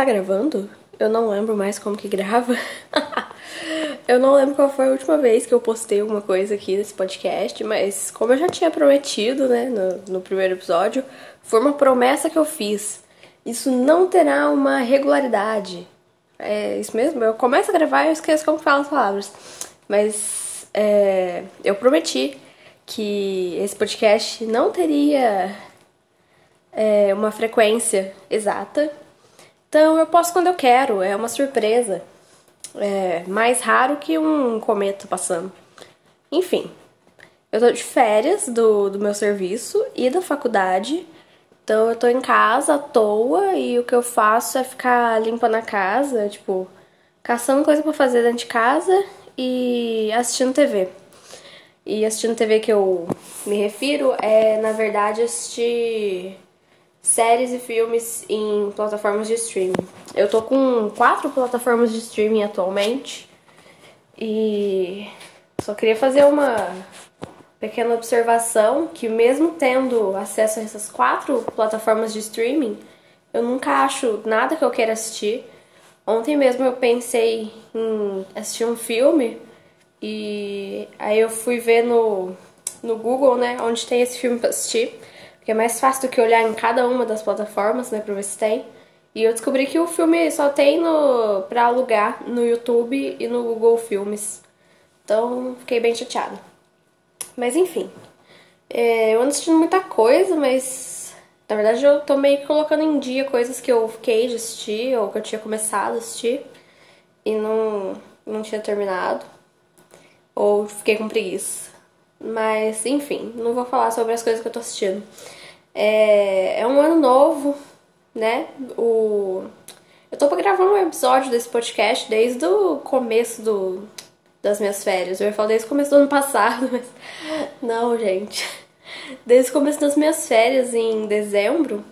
Tá gravando? Eu não lembro mais como que grava. eu não lembro qual foi a última vez que eu postei alguma coisa aqui nesse podcast, mas como eu já tinha prometido, né, no, no primeiro episódio, foi uma promessa que eu fiz. Isso não terá uma regularidade. É isso mesmo? Eu começo a gravar e eu esqueço como falo as palavras. Mas é, eu prometi que esse podcast não teria é, uma frequência exata. Então eu posto quando eu quero, é uma surpresa. É mais raro que um cometa passando. Enfim, eu tô de férias do, do meu serviço e da faculdade. Então eu tô em casa à toa e o que eu faço é ficar limpando a casa, tipo, caçando coisa para fazer dentro de casa e assistindo TV. E assistindo TV que eu me refiro é, na verdade, assistir séries e filmes em plataformas de streaming. Eu tô com quatro plataformas de streaming atualmente e só queria fazer uma pequena observação que mesmo tendo acesso a essas quatro plataformas de streaming, eu nunca acho nada que eu queira assistir. Ontem mesmo eu pensei em assistir um filme e aí eu fui ver no, no Google, né, onde tem esse filme pra assistir. Porque é mais fácil do que olhar em cada uma das plataformas, né, pra ver se tem. E eu descobri que o filme só tem no, pra alugar no YouTube e no Google Filmes. Então fiquei bem chateada. Mas enfim. É, eu ando assistindo muita coisa, mas na verdade eu tô meio que colocando em dia coisas que eu fiquei de assistir ou que eu tinha começado a assistir e não, não tinha terminado. Ou fiquei com preguiça. Mas, enfim, não vou falar sobre as coisas que eu tô assistindo. É, é um ano novo, né? O... Eu tô gravar um episódio desse podcast desde o começo do, das minhas férias. Eu ia falar desde o começo do ano passado, mas. Não, gente. Desde o começo das minhas férias, em dezembro.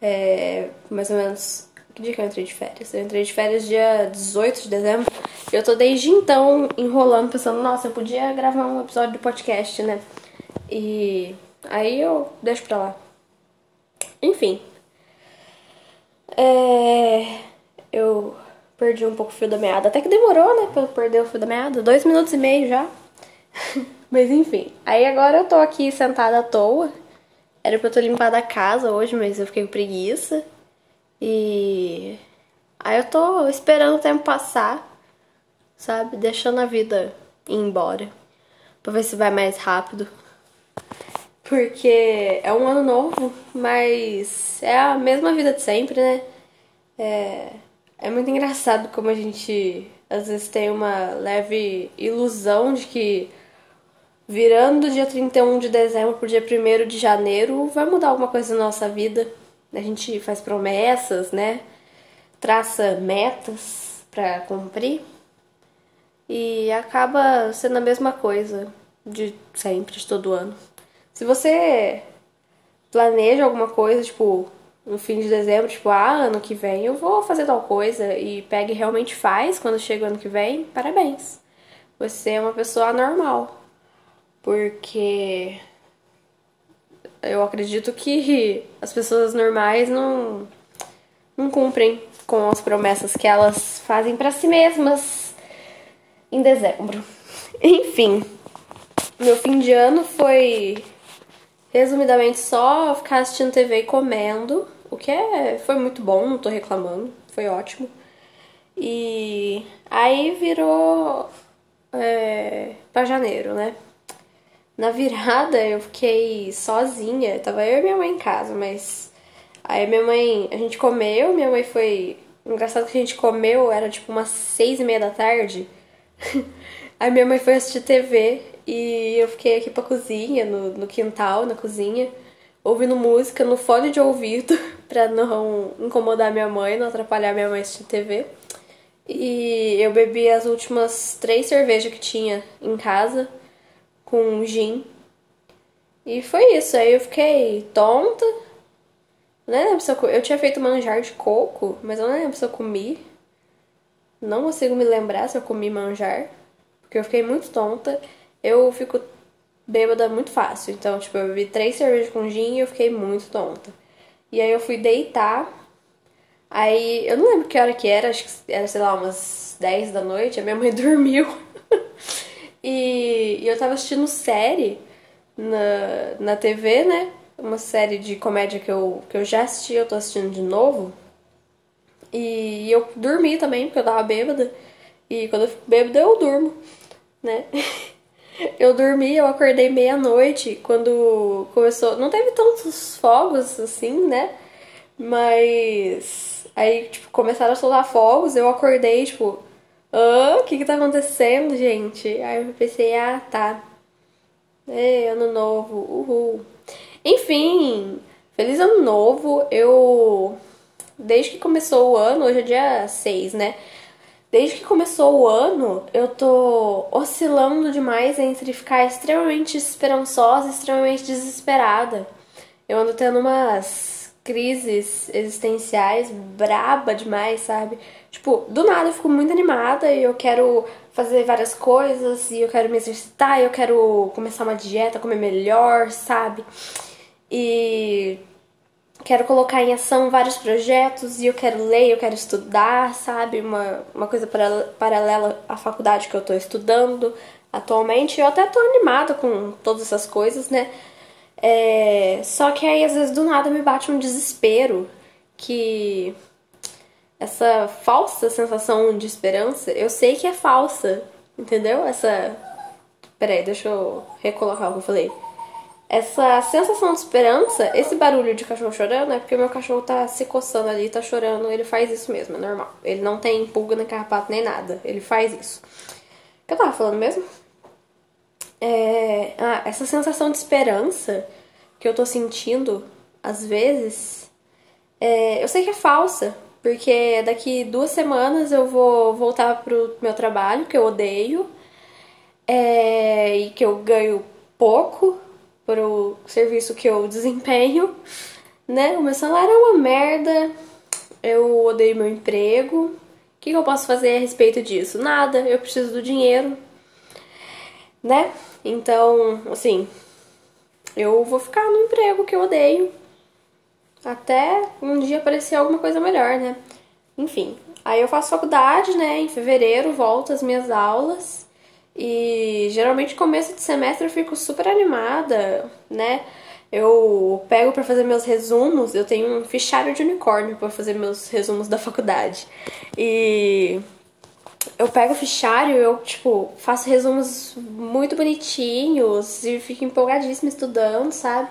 É, mais ou menos. Que dia que eu entrei de férias? Eu entrei de férias dia 18 de dezembro. Eu tô desde então enrolando, pensando, nossa, eu podia gravar um episódio do podcast, né? E aí eu deixo pra lá. Enfim. É... Eu perdi um pouco o fio da meada. Até que demorou, né, pra eu perder o fio da meada. Dois minutos e meio já. mas enfim. Aí agora eu tô aqui sentada à toa. Era pra eu ter limpado a casa hoje, mas eu fiquei com preguiça. E aí eu tô esperando o tempo passar sabe? Deixando a vida ir embora. Pra ver se vai mais rápido. Porque é um ano novo, mas é a mesma vida de sempre, né? É, é muito engraçado como a gente às vezes tem uma leve ilusão de que virando do dia 31 de dezembro pro dia 1 de janeiro vai mudar alguma coisa na nossa vida. A gente faz promessas, né? Traça metas para cumprir e acaba sendo a mesma coisa de sempre, de todo ano. Se você planeja alguma coisa, tipo, no fim de dezembro, tipo, ah, ano que vem eu vou fazer tal coisa e pega e realmente faz quando chega o ano que vem, parabéns. Você é uma pessoa normal. Porque eu acredito que as pessoas normais não não cumprem com as promessas que elas fazem para si mesmas em dezembro. Enfim, meu fim de ano foi resumidamente só ficar assistindo TV e comendo, o que é, foi muito bom, não tô reclamando, foi ótimo. E aí virou é, pra janeiro, né? Na virada eu fiquei sozinha, tava eu e minha mãe em casa, mas aí minha mãe, a gente comeu, minha mãe foi. Engraçado que a gente comeu, era tipo umas seis e meia da tarde. Aí minha mãe foi assistir TV e eu fiquei aqui pra cozinha, no, no quintal, na cozinha, ouvindo música no fone de ouvido pra não incomodar minha mãe, não atrapalhar minha mãe assistir TV. E eu bebi as últimas três cervejas que tinha em casa com gin. E foi isso. Aí eu fiquei tonta. Não lembro se eu, eu tinha feito manjar de coco, mas eu não lembro se eu comi. Não consigo me lembrar se eu comi manjar, porque eu fiquei muito tonta. Eu fico bêbada muito fácil. Então, tipo, eu bebi três cervejas com gin e eu fiquei muito tonta. E aí eu fui deitar. Aí eu não lembro que hora que era, acho que era, sei lá, umas 10 da noite, a minha mãe dormiu. e, e eu tava assistindo série na, na TV, né? Uma série de comédia que eu, que eu já assisti, eu tô assistindo de novo. E eu dormi também, porque eu tava bêbada. E quando eu fico bêbada, eu durmo, né? Eu dormi, eu acordei meia-noite quando começou. Não teve tantos fogos assim, né? Mas aí, tipo, começaram a soltar fogos, eu acordei, tipo, ah, o que que tá acontecendo, gente? Aí eu pensei, ah, tá. É, ano novo, uhul. Enfim, feliz ano novo. Eu. Desde que começou o ano, hoje é dia 6, né? Desde que começou o ano, eu tô oscilando demais entre ficar extremamente esperançosa e extremamente desesperada. Eu ando tendo umas crises existenciais braba demais, sabe? Tipo, do nada eu fico muito animada e eu quero fazer várias coisas e eu quero me exercitar, e eu quero começar uma dieta, comer melhor, sabe? E quero colocar em ação vários projetos e eu quero ler, eu quero estudar, sabe? Uma, uma coisa paralela à faculdade que eu tô estudando atualmente. Eu até tô animada com todas essas coisas, né? É, só que aí às vezes do nada me bate um desespero que essa falsa sensação de esperança, eu sei que é falsa, entendeu? Essa. Peraí, deixa eu recolocar o que eu falei essa sensação de esperança, esse barulho de cachorro chorando é porque meu cachorro tá se coçando ali, tá chorando, ele faz isso mesmo, é normal. Ele não tem pulga nem carrapato nem nada, ele faz isso. O que eu tava falando mesmo? É, ah, essa sensação de esperança que eu tô sentindo, às vezes, é, eu sei que é falsa, porque daqui duas semanas eu vou voltar pro meu trabalho, que eu odeio, é, e que eu ganho pouco, pro serviço que eu desempenho, né? O meu salário é uma merda, eu odeio meu emprego. O que eu posso fazer a respeito disso? Nada, eu preciso do dinheiro, né? Então, assim, eu vou ficar no emprego que eu odeio até um dia aparecer alguma coisa melhor, né? Enfim, aí eu faço faculdade, né? Em fevereiro volto às minhas aulas. E geralmente começo de semestre eu fico super animada, né? Eu pego para fazer meus resumos, eu tenho um fichário de unicórnio para fazer meus resumos da faculdade. E eu pego o fichário, eu tipo, faço resumos muito bonitinhos e fico empolgadíssima estudando, sabe?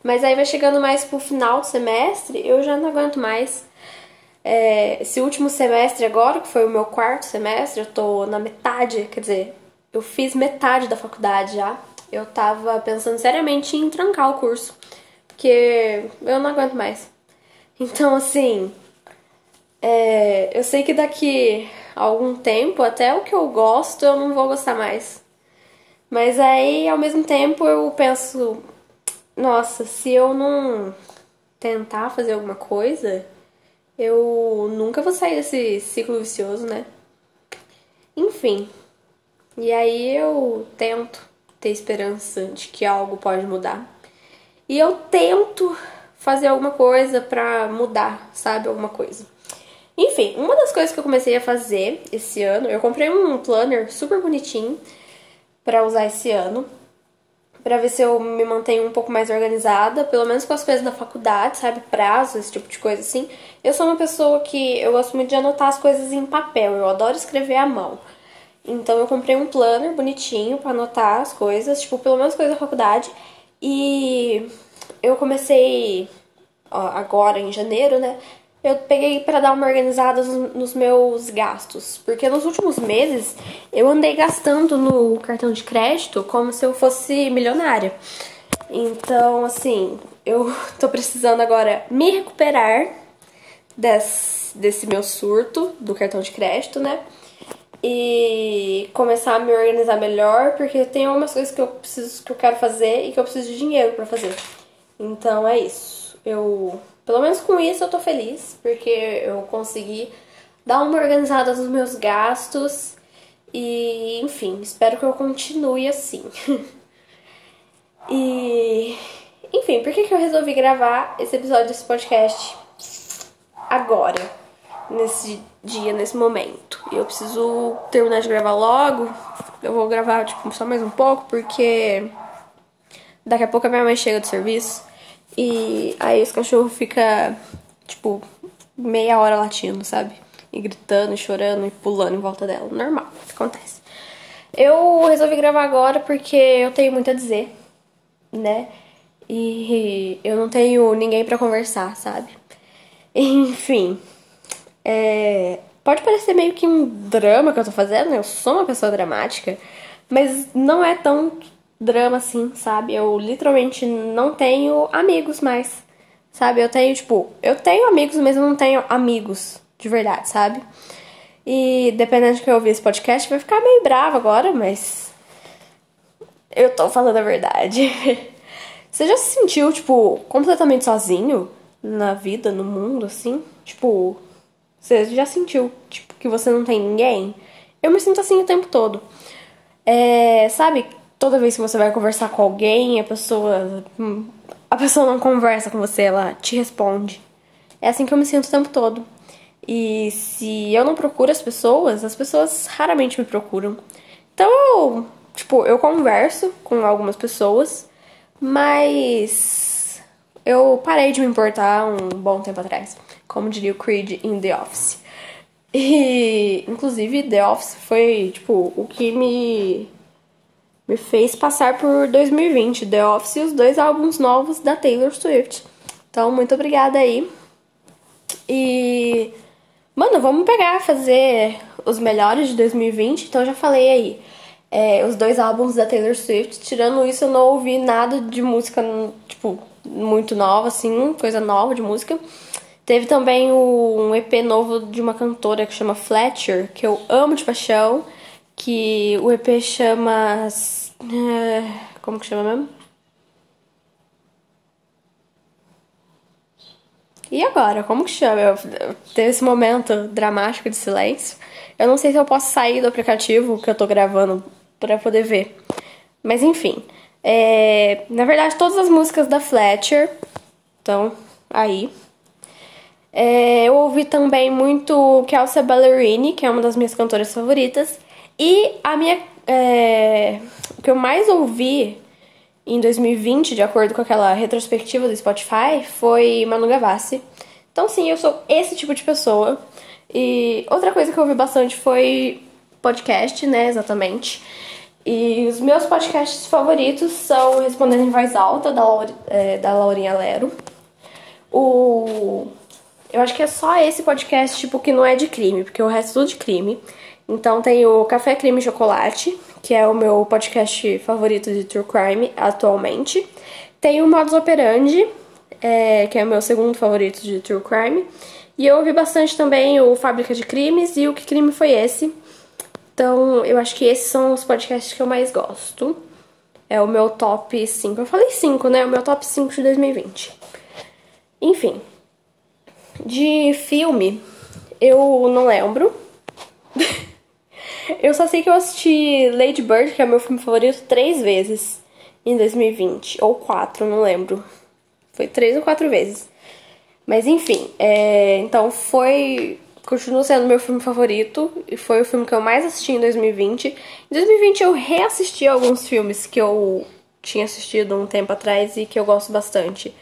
Mas aí vai chegando mais pro final do semestre, eu já não aguento mais. É, esse último semestre agora, que foi o meu quarto semestre, eu tô na metade, quer dizer, eu fiz metade da faculdade já. Eu tava pensando seriamente em trancar o curso, porque eu não aguento mais. Então, assim, é, eu sei que daqui a algum tempo, até o que eu gosto, eu não vou gostar mais. Mas aí, ao mesmo tempo, eu penso: nossa, se eu não tentar fazer alguma coisa, eu nunca vou sair desse ciclo vicioso, né? Enfim. E aí eu tento ter esperança de que algo pode mudar. E eu tento fazer alguma coisa pra mudar, sabe? Alguma coisa. Enfim, uma das coisas que eu comecei a fazer esse ano, eu comprei um planner super bonitinho para usar esse ano, para ver se eu me mantenho um pouco mais organizada, pelo menos com as coisas da faculdade, sabe, prazo, esse tipo de coisa assim. Eu sou uma pessoa que eu gosto muito de anotar as coisas em papel, eu adoro escrever à mão. Então eu comprei um planner bonitinho para anotar as coisas, tipo, pelo menos coisas da faculdade. E eu comecei ó, agora em janeiro, né? Eu peguei para dar uma organizada nos meus gastos, porque nos últimos meses eu andei gastando no cartão de crédito como se eu fosse milionária. Então, assim, eu tô precisando agora me recuperar desse, desse meu surto do cartão de crédito, né? E começar a me organizar melhor, porque tem algumas coisas que eu preciso que eu quero fazer e que eu preciso de dinheiro para fazer. Então é isso. Eu, pelo menos com isso eu tô feliz, porque eu consegui dar uma organizada nos meus gastos e, enfim, espero que eu continue assim. e, enfim, por que que eu resolvi gravar esse episódio desse podcast? agora, nesse dia, nesse momento. E eu preciso terminar de gravar logo. Eu vou gravar, tipo, só mais um pouco, porque daqui a pouco a minha mãe chega do serviço. E aí esse cachorro fica, tipo, meia hora latindo, sabe? E gritando, e chorando, e pulando em volta dela. Normal, acontece. Eu resolvi gravar agora porque eu tenho muito a dizer, né? E eu não tenho ninguém para conversar, sabe? Enfim, é... pode parecer meio que um drama que eu tô fazendo, né? Eu sou uma pessoa dramática, mas não é tão drama assim, sabe? Eu literalmente não tenho amigos mais, sabe? Eu tenho, tipo, eu tenho amigos, mas eu não tenho amigos de verdade, sabe? E dependendo de quem ouvir esse podcast, vai ficar meio bravo agora, mas eu tô falando a verdade. Você já se sentiu, tipo, completamente sozinho na vida, no mundo, assim? Tipo, você já sentiu, tipo, que você não tem ninguém? Eu me sinto assim o tempo todo. É, sabe, toda vez que você vai conversar com alguém, a pessoa. A pessoa não conversa com você, ela te responde. É assim que eu me sinto o tempo todo. E se eu não procuro as pessoas, as pessoas raramente me procuram. Então tipo, eu converso com algumas pessoas, mas eu parei de me importar um bom tempo atrás, como diria o Creed em The Office. E inclusive The Office foi, tipo, o que me me fez passar por 2020, The Office e os dois álbuns novos da Taylor Swift. Então, muito obrigada aí. E Mano, vamos pegar, fazer os melhores de 2020. Então já falei aí. É, os dois álbuns da Taylor Swift. Tirando isso, eu não ouvi nada de música, tipo, muito nova, assim, coisa nova de música. Teve também um EP novo de uma cantora que chama Fletcher, que eu amo de paixão. Que o EP chama. É, como que chama mesmo? E agora? Como que chama? Eu, teve esse momento dramático de silêncio. Eu não sei se eu posso sair do aplicativo que eu tô gravando para poder ver. Mas enfim. É, na verdade, todas as músicas da Fletcher estão aí. É, eu ouvi também muito Kelsey Ballerini, que é uma das minhas cantoras favoritas. E a minha. É, o que eu mais ouvi em 2020, de acordo com aquela retrospectiva do Spotify, foi Manu Gavassi. Então, sim, eu sou esse tipo de pessoa. E outra coisa que eu ouvi bastante foi podcast, né, exatamente. E os meus podcasts favoritos são Respondendo em Voz Alta, da, Laura, é, da Laurinha Lero. O... Eu acho que é só esse podcast, tipo, que não é de crime, porque o resto é tudo de crime. Então tem o Café Crime Chocolate, que é o meu podcast favorito de True Crime atualmente. Tem o Modus Operandi, é, que é o meu segundo favorito de True Crime. E eu ouvi bastante também o Fábrica de Crimes e o Que Crime Foi Esse. Então, eu acho que esses são os podcasts que eu mais gosto. É o meu top 5. Eu falei 5, né? O meu top 5 de 2020. Enfim. De filme, eu não lembro. Eu só sei que eu assisti Lady Bird, que é meu filme favorito, três vezes em 2020. Ou quatro, não lembro. Foi três ou quatro vezes. Mas enfim, é, então foi. Continua sendo meu filme favorito e foi o filme que eu mais assisti em 2020. Em 2020 eu reassisti alguns filmes que eu tinha assistido um tempo atrás e que eu gosto bastante.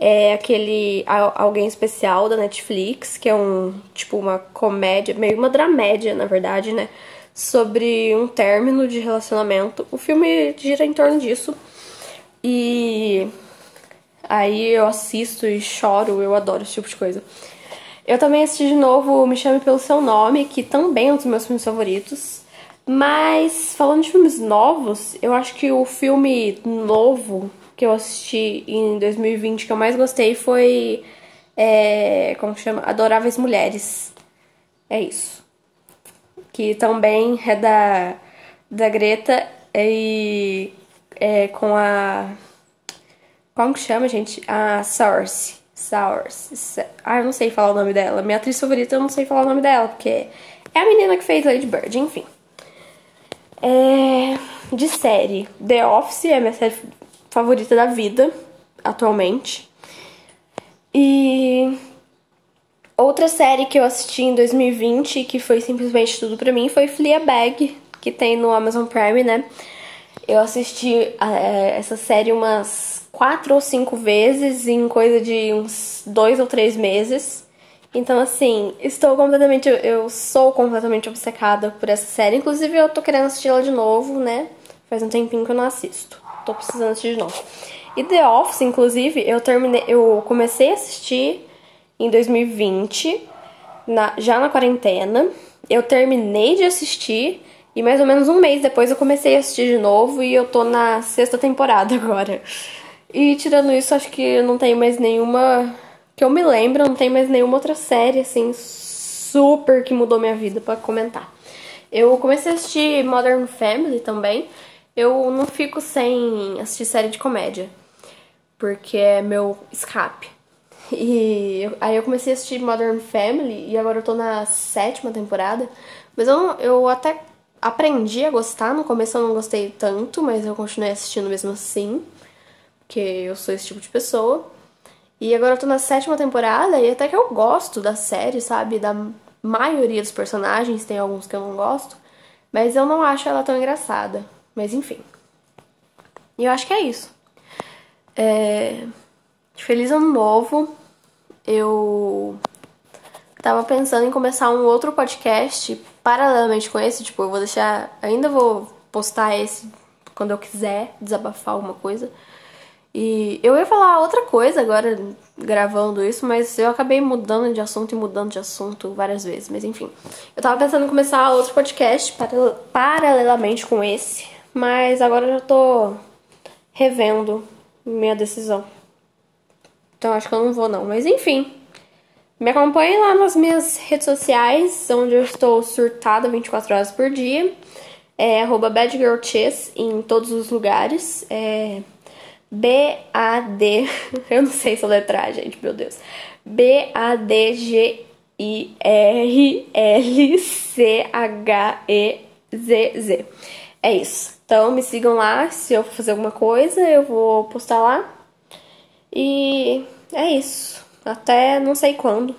É aquele Alguém Especial da Netflix, que é um tipo uma comédia, meio uma dramédia, na verdade, né? sobre um término de relacionamento. O filme gira em torno disso. E aí eu assisto e choro, eu adoro esse tipo de coisa. Eu também assisti de novo Me Chame Pelo Seu Nome, que também é um dos meus filmes favoritos. Mas falando de filmes novos, eu acho que o filme novo que eu assisti em 2020 que eu mais gostei foi. É, como chama? Adoráveis Mulheres. É isso que também é da, da Greta e é com a. Como que chama, gente? A Source. Source. Ah, eu não sei falar o nome dela. Minha atriz favorita, eu não sei falar o nome dela, porque é a menina que fez Lady Bird, enfim. É... De série, The Office é minha série favorita da vida, atualmente. E Outra série que eu assisti em 2020, que foi simplesmente tudo pra mim, foi Fleabag, que tem no Amazon Prime, né? Eu assisti é, essa série umas quatro ou cinco vezes em coisa de uns dois ou três meses. Então, assim, estou completamente. Eu sou completamente obcecada por essa série. Inclusive, eu tô querendo assistir ela de novo, né? Faz um tempinho que eu não assisto. Tô precisando assistir de novo. E The Office, inclusive, eu terminei. Eu comecei a assistir em 2020, na, já na quarentena. Eu terminei de assistir e mais ou menos um mês depois eu comecei a assistir de novo e eu tô na sexta temporada agora. E tirando isso, acho que não tem mais nenhuma. Que eu me lembro, não tem mais nenhuma outra série assim super que mudou minha vida para comentar. Eu comecei a assistir Modern Family também. Eu não fico sem assistir série de comédia, porque é meu escape. E aí eu comecei a assistir Modern Family e agora eu tô na sétima temporada. Mas eu, eu até aprendi a gostar. No começo eu não gostei tanto, mas eu continuei assistindo mesmo assim. Porque eu sou esse tipo de pessoa. E agora eu tô na sétima temporada e até que eu gosto da série, sabe? Da maioria dos personagens, tem alguns que eu não gosto. Mas eu não acho ela tão engraçada. Mas enfim. E eu acho que é isso. É... Feliz ano novo. Eu tava pensando em começar um outro podcast paralelamente com esse, tipo, eu vou deixar, ainda vou postar esse quando eu quiser desabafar alguma coisa. E eu ia falar outra coisa agora gravando isso, mas eu acabei mudando de assunto e mudando de assunto várias vezes, mas enfim. Eu tava pensando em começar outro podcast paralelamente com esse, mas agora eu já tô revendo minha decisão. Então acho que eu não vou não. Mas enfim. Me acompanhe lá nas minhas redes sociais, onde eu estou surtada 24 horas por dia. É arroba badgirlchess em todos os lugares. É B-A-D. Eu não sei soletrar, gente, meu Deus. B-A-D-G-I-L-C-H-E-Z-Z. É isso. Então me sigam lá. Se eu fazer alguma coisa, eu vou postar lá. E é isso. Até não sei quando.